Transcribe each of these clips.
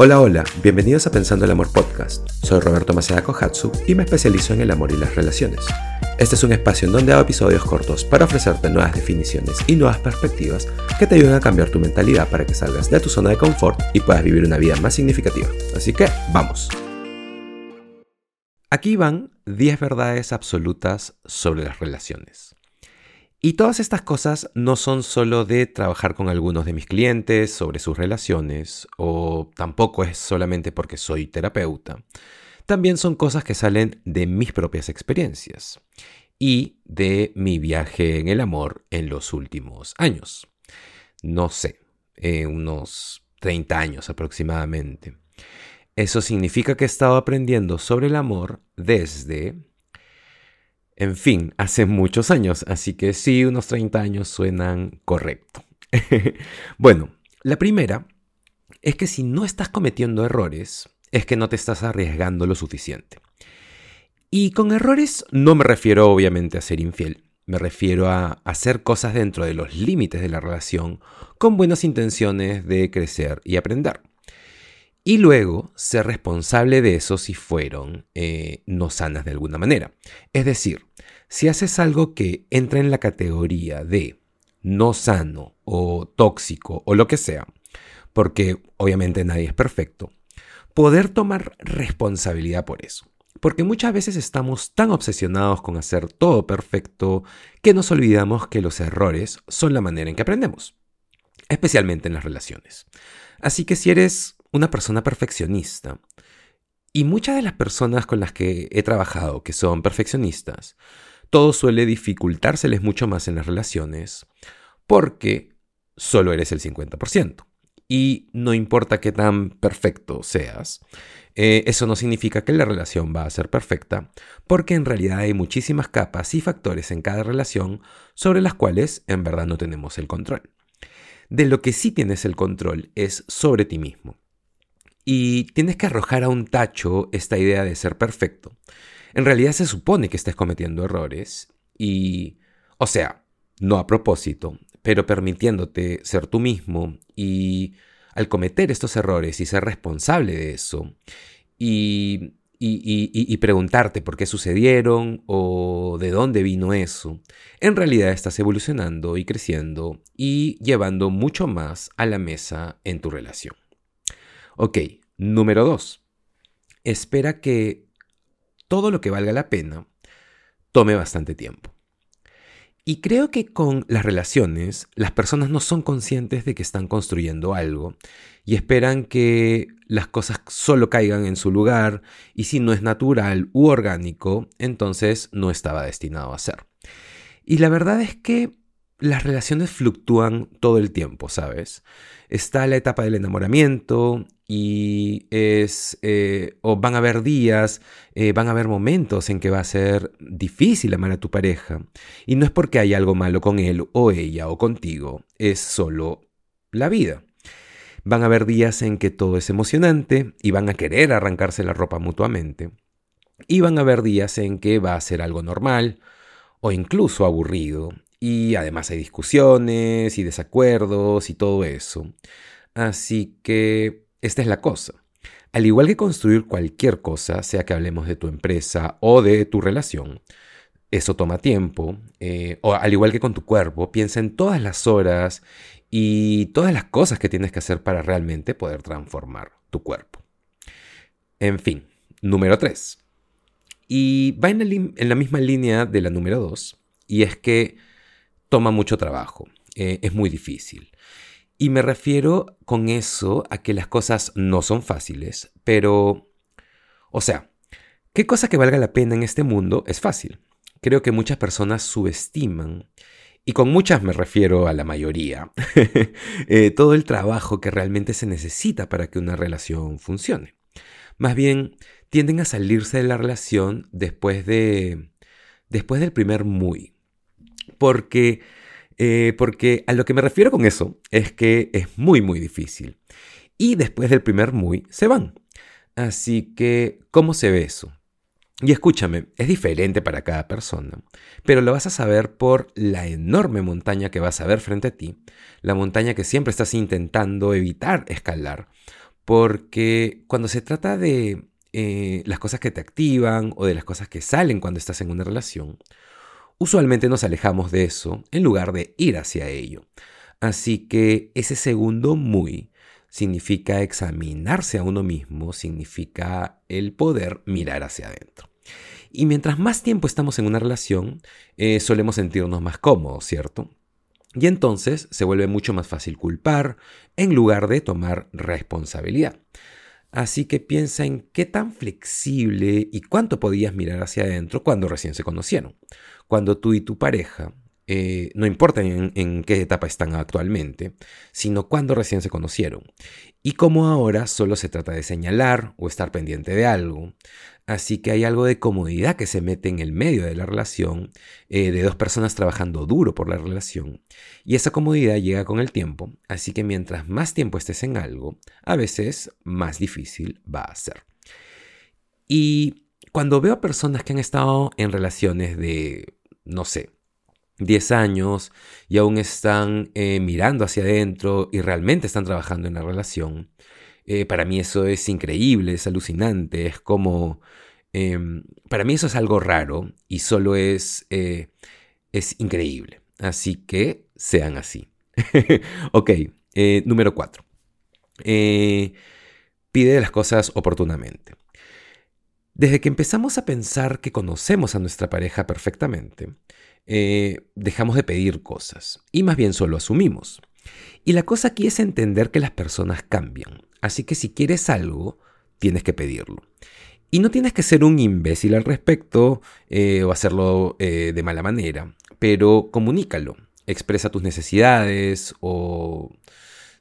Hola, hola, bienvenidos a Pensando el Amor Podcast. Soy Roberto Maceda Kohatsu y me especializo en el amor y las relaciones. Este es un espacio en donde hago episodios cortos para ofrecerte nuevas definiciones y nuevas perspectivas que te ayuden a cambiar tu mentalidad para que salgas de tu zona de confort y puedas vivir una vida más significativa. Así que, vamos. Aquí van 10 verdades absolutas sobre las relaciones. Y todas estas cosas no son solo de trabajar con algunos de mis clientes sobre sus relaciones, o tampoco es solamente porque soy terapeuta. También son cosas que salen de mis propias experiencias y de mi viaje en el amor en los últimos años. No sé, unos 30 años aproximadamente. Eso significa que he estado aprendiendo sobre el amor desde en fin, hace muchos años, así que sí, unos 30 años suenan correcto. bueno, la primera es que si no estás cometiendo errores, es que no te estás arriesgando lo suficiente. Y con errores no me refiero obviamente a ser infiel, me refiero a hacer cosas dentro de los límites de la relación con buenas intenciones de crecer y aprender. Y luego ser responsable de eso si fueron eh, no sanas de alguna manera. Es decir, si haces algo que entra en la categoría de no sano o tóxico o lo que sea, porque obviamente nadie es perfecto, poder tomar responsabilidad por eso. Porque muchas veces estamos tan obsesionados con hacer todo perfecto que nos olvidamos que los errores son la manera en que aprendemos, especialmente en las relaciones. Así que si eres una persona perfeccionista, y muchas de las personas con las que he trabajado que son perfeccionistas, todo suele dificultárseles mucho más en las relaciones porque solo eres el 50%. Y no importa qué tan perfecto seas, eh, eso no significa que la relación va a ser perfecta, porque en realidad hay muchísimas capas y factores en cada relación sobre las cuales en verdad no tenemos el control. De lo que sí tienes el control es sobre ti mismo. Y tienes que arrojar a un tacho esta idea de ser perfecto. En realidad se supone que estés cometiendo errores y, o sea, no a propósito, pero permitiéndote ser tú mismo y al cometer estos errores y ser responsable de eso y, y, preguntarte por qué sucedieron o de dónde vino eso, en realidad estás evolucionando y creciendo y llevando mucho más a la mesa en tu relación. Ok, número dos. Espera que todo lo que valga la pena tome bastante tiempo. Y creo que con las relaciones las personas no son conscientes de que están construyendo algo y esperan que las cosas solo caigan en su lugar y si no es natural u orgánico, entonces no estaba destinado a ser. Y la verdad es que las relaciones fluctúan todo el tiempo, ¿sabes? Está la etapa del enamoramiento y es, eh, o van a haber días, eh, van a haber momentos en que va a ser difícil amar a tu pareja. Y no es porque hay algo malo con él o ella o contigo, es solo la vida. Van a haber días en que todo es emocionante y van a querer arrancarse la ropa mutuamente. Y van a haber días en que va a ser algo normal o incluso aburrido y además hay discusiones y desacuerdos y todo eso. Así que esta es la cosa. Al igual que construir cualquier cosa, sea que hablemos de tu empresa o de tu relación, eso toma tiempo. Eh, o al igual que con tu cuerpo, piensa en todas las horas y todas las cosas que tienes que hacer para realmente poder transformar tu cuerpo. En fin, número 3. Y va en la, misma línea de la número 2, y es que toma mucho trabajo, eh, es muy difícil. Y me refiero con eso a que las cosas no son fáciles, pero, o sea, ¿qué cosa que valga la pena en este mundo es fácil? Creo que muchas personas subestiman, y con muchas me refiero a la mayoría, eh, todo el trabajo que realmente se necesita para que una relación funcione. Más bien, tienden a salirse de la relación después de... después del primer muy, porque, eh, porque a lo que me refiero con eso es que es muy, muy difícil. Y después del primer muy, se van. Así que, ¿cómo se ve eso? Y escúchame, es diferente para cada persona, pero lo vas a saber por la enorme montaña que vas a ver frente a ti, la montaña que siempre estás intentando evitar escalar, Porque cuando se trata de eh, las cosas que te activan o de las cosas que salen cuando estás en una relación, usualmente nos alejamos de eso en lugar de ir hacia ello. Así que ese segundo muy significa examinarse a uno mismo, significa el poder mirar hacia adentro. Y mientras más tiempo estamos en una relación, eh, solemos sentirnos más cómodos, ¿cierto? Y entonces se vuelve mucho más fácil culpar en lugar de tomar responsabilidad. Así que piensa en qué tan flexible y cuánto podías mirar hacia adentro cuando recién se conocieron. Cuando tú y tu pareja eh, no importa en, qué etapa están actualmente, sino cuando recién se conocieron. Y como ahora solo se trata de señalar o estar pendiente de algo. Así que hay algo de comodidad que se mete en el medio de la relación, eh, de dos personas trabajando duro por la relación. Y esa comodidad llega con el tiempo, así que mientras más tiempo estés en algo, a veces más difícil va a ser. Y cuando veo a personas que han estado en relaciones de, no sé, 10 años y aún están eh, mirando hacia adentro y realmente están trabajando en la relación. Eh, para mí eso es increíble, es alucinante, es como... Em, para mí eso es algo raro y solo es, eh, es increíble. Así que sean así. ok, número 4. pide las cosas oportunamente. Desde que empezamos a pensar que conocemos a nuestra pareja perfectamente, eh, dejamos de pedir cosas y más bien solo asumimos. Y la cosa aquí es entender que las personas cambian, así que si quieres algo, tienes que pedirlo. Y no tienes que ser un imbécil al respecto eh, o hacerlo eh, de mala manera, pero comunícalo, expresa tus necesidades o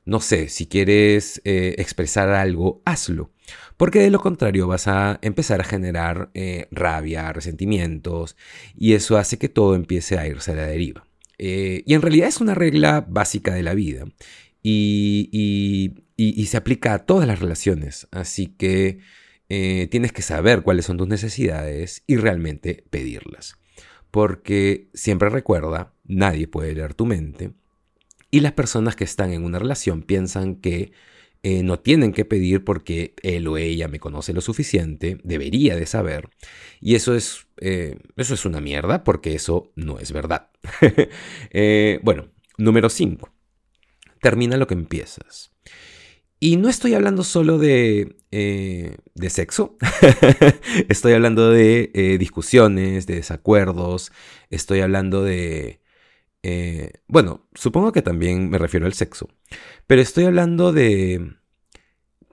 no sé, si quieres expresar algo, hazlo. Porque de lo contrario vas a empezar a generar eh, rabia, resentimientos, y eso hace que todo empiece a irse a la deriva. Eh, y en realidad es una regla básica de la vida y, se aplica a todas las relaciones. Así que eh, tienes que saber cuáles son tus necesidades y realmente pedirlas. Porque siempre recuerda, nadie puede leer tu mente. Y las personas que están en una relación piensan que eh, no tienen que pedir porque él o ella me conoce lo suficiente, debería de saber. Y eso es, eh, eso es una mierda porque eso no es verdad. Eh, bueno, número 5. Termina lo que empiezas. Y no estoy hablando solo de, de sexo, estoy hablando de discusiones, de desacuerdos, estoy hablando de... bueno, supongo que también me refiero al sexo, pero estoy hablando de...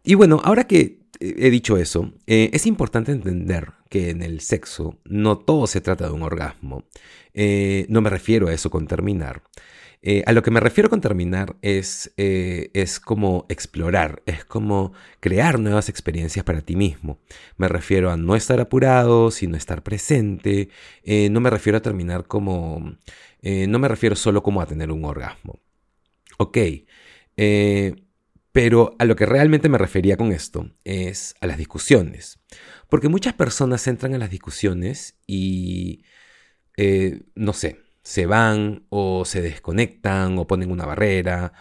Y bueno, ahora que he dicho eso, eh, es importante entender que en el sexo no todo se trata de un orgasmo. Eh, no me refiero a eso con terminar. Eh, a lo que me refiero con terminar es, es como explorar, es como crear nuevas experiencias para ti mismo. Me refiero a no estar apurado, sino estar presente. no me refiero a terminar como... no me refiero solo como a tener un orgasmo. Ok, eh, pero a lo que realmente me refería con esto es a las discusiones. Porque muchas personas entran a las discusiones y, eh, no sé, se van o se desconectan o ponen una barrera,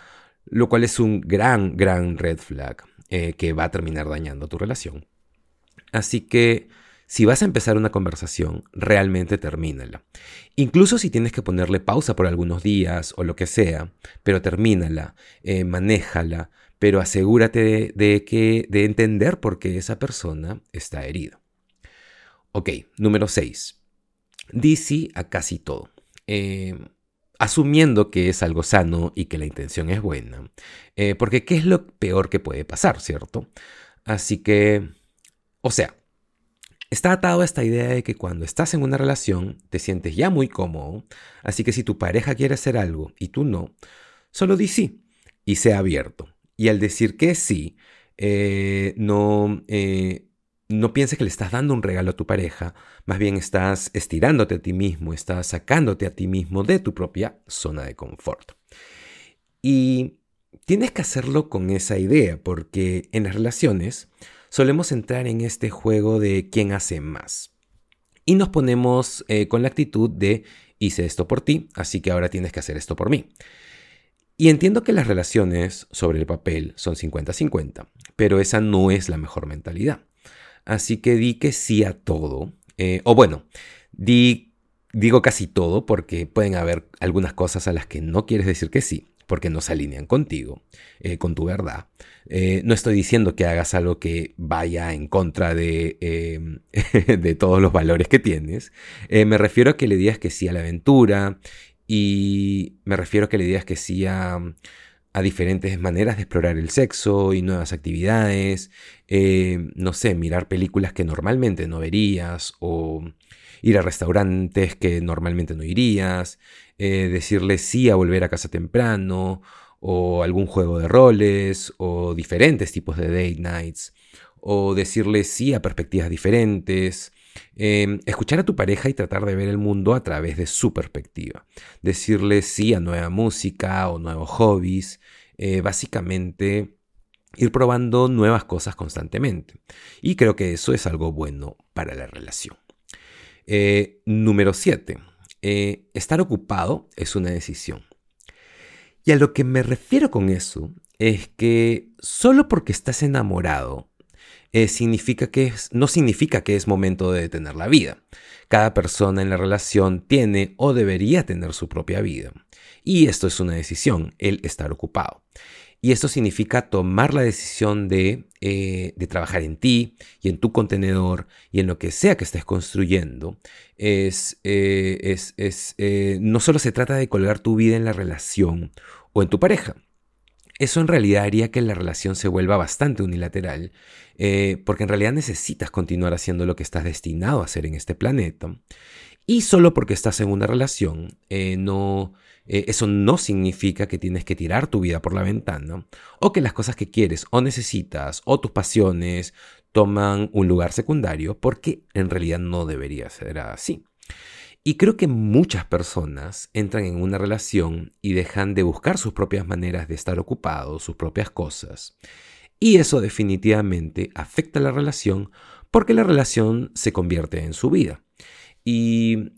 lo cual es un gran, gran red flag eh, que va a terminar dañando tu relación. Así que si vas a empezar una conversación, realmente termínala. Incluso si tienes que ponerle pausa por algunos días o lo que sea, pero termínala, eh, manéjala, pero asegúrate de, que, de entender por qué esa persona está herida. Ok, número 6. Di a casi todo. Eh, asumiendo que es algo sano y que la intención es buena. Eh, porque ¿qué es lo peor que puede pasar, cierto? Así que, o sea, Está atado a esta idea de que cuando estás en una relación te sientes ya muy cómodo, así que si tu pareja quiere hacer algo y tú no, solo di sí y sea abierto. Y al decir que sí, eh, no, eh, no pienses que le estás dando un regalo a tu pareja, más bien estás estirándote a ti mismo, estás sacándote a ti mismo de tu propia zona de confort. Y tienes que hacerlo con esa idea, porque en las relaciones solemos entrar en este juego de quién hace más. Y nos ponemos eh, con la actitud de hice esto por ti, así que ahora tienes que hacer esto por mí. Y entiendo que las relaciones sobre el papel son 50-50, pero esa no es la mejor mentalidad. Así que di que sí a todo. Eh, o bueno, di, digo casi todo porque pueden haber algunas cosas a las que no quieres decir que sí porque no se alinean contigo, eh, con tu verdad. Eh, no estoy diciendo que hagas algo que vaya en contra de, em, de todos los valores que tienes. me refiero a que le digas que sí a la aventura y me refiero a que le digas que sí a, a diferentes maneras de explorar el sexo y nuevas actividades, eh, no sé, mirar películas que normalmente no verías o ir a restaurantes que normalmente no irías, eh, decirle sí a volver a casa temprano o algún juego de roles o diferentes tipos de date nights o decirle sí a perspectivas diferentes. Em, escuchar a tu pareja y tratar de ver el mundo a través de su perspectiva. Decirle sí a nueva música o nuevos hobbies. Eh, básicamente ir probando nuevas cosas constantemente. Y creo que eso es algo bueno para la relación. Eh, número 7. Eh, estar ocupado es una decisión. Y a lo que me refiero con eso es que solo porque estás enamorado eh, significa que no significa que es momento de detener la vida. Cada persona en la relación tiene o debería tener su propia vida. Y esto es una decisión, el estar ocupado. Y esto significa tomar la decisión de, eh, trabajar en ti y en tu contenedor y en lo que sea que estés construyendo. Es, eh, es, es no solo se trata de colgar tu vida en la relación o en tu pareja, eso en realidad haría que la relación se vuelva bastante unilateral, eh, porque en realidad necesitas continuar haciendo lo que estás destinado a hacer en este planeta. Y solo porque estás en una relación, eh, no, eh, eso no significa que tienes que tirar tu vida por la ventana, o que las cosas que quieres o necesitas, o tus pasiones, toman un lugar secundario, porque en realidad no debería ser así. Y creo que muchas personas entran en una relación y dejan de buscar sus propias maneras de estar ocupados, sus propias cosas. Y eso definitivamente afecta la relación porque la relación se convierte en su vida. Y,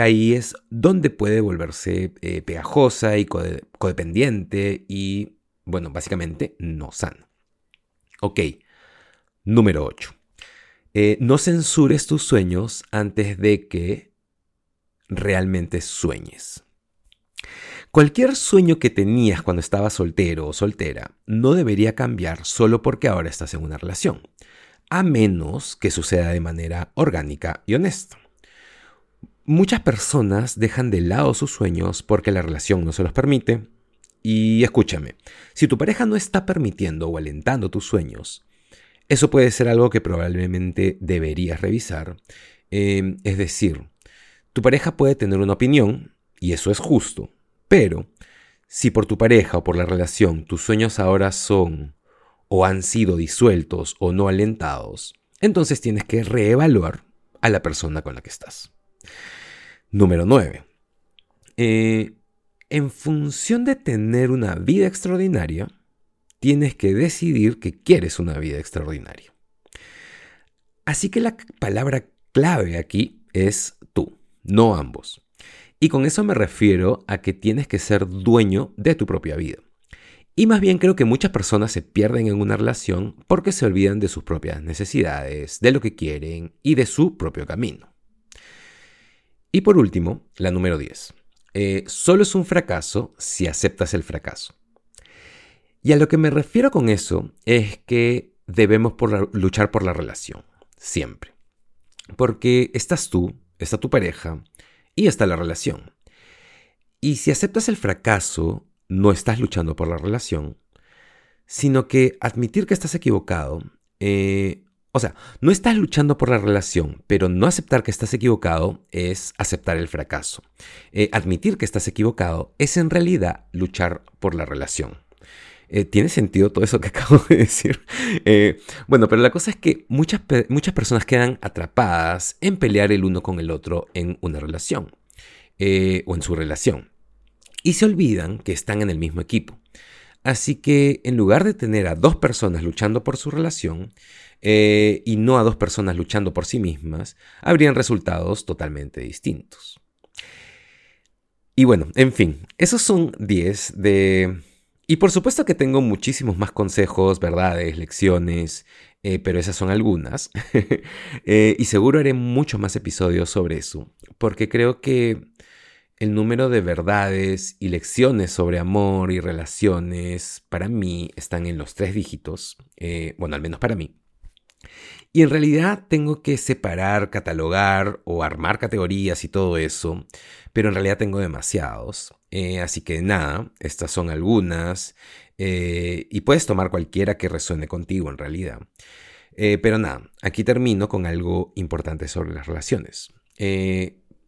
ahí es donde puede volverse eh, pegajosa y codependiente y, bueno, básicamente no sana. Ok, número 8. Eh, no censures tus sueños antes de que realmente sueñes. Cualquier sueño que tenías cuando estabas soltero o soltera no debería cambiar solo porque ahora estás en una relación, a menos que suceda de manera orgánica y honesta. Muchas personas dejan de lado sus sueños porque la relación no se los permite. Y escúchame, si tu pareja no está permitiendo o alentando tus sueños, eso puede ser algo que probablemente deberías revisar. Eh, es decir, tu pareja puede tener una opinión, y eso es justo, pero si por tu pareja o por la relación tus sueños ahora son o han sido disueltos o no alentados, entonces tienes que reevaluar a la persona con la que estás. Número 9. Eh, en función de tener una vida extraordinaria, tienes que decidir que quieres una vida extraordinaria. Así que la palabra clave aquí es tú no ambos. Y con eso me refiero a que tienes que ser dueño de tu propia vida. Y más bien creo que muchas personas se pierden en una relación porque se olvidan de sus propias necesidades, de lo que quieren y de su propio camino. Y por último, la número 10. Eh, solo es un fracaso si aceptas el fracaso. Y a lo que me refiero con eso es que debemos luchar por la relación, siempre. Porque estás tú, está tu pareja y está la relación. Y si aceptas el fracaso, no estás luchando por la relación, sino que admitir que estás equivocado, eh, o sea, no estás luchando por la relación, pero no aceptar que estás equivocado es aceptar el fracaso. Eh, admitir que estás equivocado es en realidad luchar por la relación. Eh, ¿Tiene sentido todo eso que acabo de decir? Eh, bueno, pero la cosa es que muchas, muchas personas quedan atrapadas en pelear el uno con el otro en una relación o en su relación. Y se olvidan que están en el mismo equipo. Así que en lugar de tener a dos personas luchando por su relación y no a dos personas luchando por sí mismas, habrían resultados totalmente distintos. Y bueno, en fin, esos son 10 de... Y por supuesto que tengo muchísimos más consejos, verdades, lecciones, eh, pero esas son algunas. Eh, y seguro haré muchos más episodios sobre eso, porque creo que el número de verdades y lecciones sobre amor y relaciones para mí están en los tres dígitos, eh, bueno, al menos para mí. Y en realidad tengo que separar, catalogar o armar categorías y todo eso, pero en realidad tengo demasiados. Eh, así que nada, estas son algunas eh, y puedes tomar cualquiera que resuene contigo en realidad. Eh, pero nada, aquí termino con algo importante sobre las relaciones.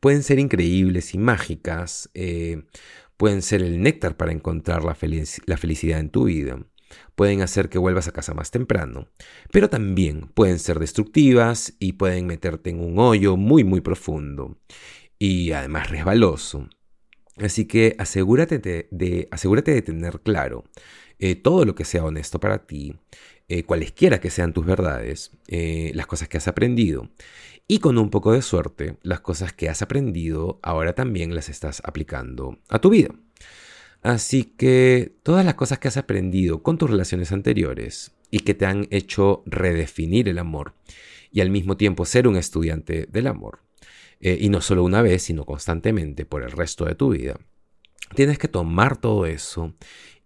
pueden ser increíbles y mágicas, pueden ser el néctar para encontrar la felicidad en tu vida pueden hacer que vuelvas a casa más temprano, pero también pueden ser destructivas y pueden meterte en un hoyo muy muy profundo y además resbaloso. Así que asegúrate de, asegúrate de tener claro eh, todo lo que sea honesto para ti, eh, cualesquiera que sean tus verdades, eh, las cosas que has aprendido. Y con un poco de suerte, las cosas que has aprendido ahora también las estás aplicando a tu vida. Así que todas las cosas que has aprendido con tus relaciones anteriores y que te han hecho redefinir el amor y al mismo tiempo ser un estudiante del amor, eh, y no solo una vez, sino constantemente por el resto de tu vida, tienes que tomar todo eso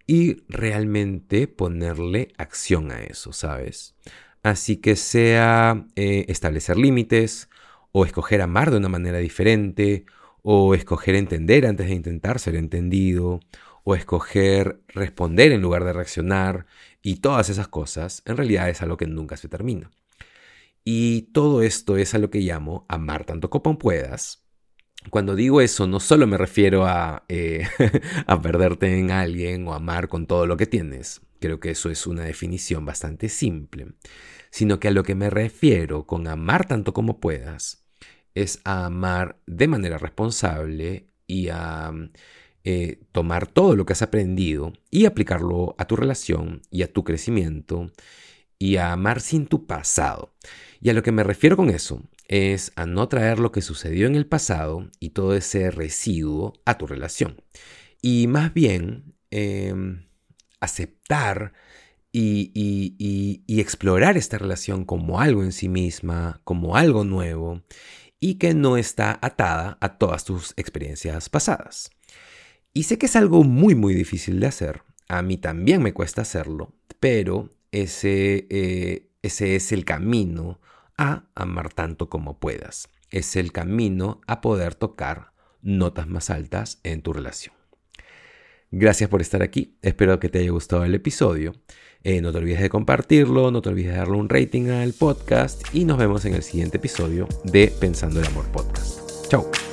y realmente ponerle acción a eso, ¿sabes? Así que sea eh, establecer límites o escoger amar de una manera diferente o escoger entender antes de intentar ser entendido o escoger responder en lugar de reaccionar y todas esas cosas, en realidad es algo que nunca se termina. Y todo esto es a lo que llamo amar tanto como puedas. Cuando digo eso, no solo me refiero a, eh, a perderte en alguien o amar con todo lo que tienes, creo que eso es una definición bastante simple, sino que a lo que me refiero con amar tanto como puedas es a amar de manera responsable y a eh, tomar todo lo que has aprendido y aplicarlo a tu relación y a tu crecimiento y a amar sin tu pasado. Y a lo que me refiero con eso es a no traer lo que sucedió en el pasado y todo ese residuo a tu relación. Y más bien em, aceptar y, explorar esta relación como algo en sí misma, como algo nuevo y que no está atada a todas tus experiencias pasadas. Y sé que es algo muy muy difícil de hacer. A mí también me cuesta hacerlo, pero ese, eh, ese es el camino a amar tanto como puedas. Es el camino a poder tocar notas más altas en tu relación. Gracias por estar aquí. Espero que te haya gustado el episodio. Eh, no te olvides de compartirlo, no te olvides de darle un rating al podcast y nos vemos en el siguiente episodio de Pensando el Amor Podcast. Chao.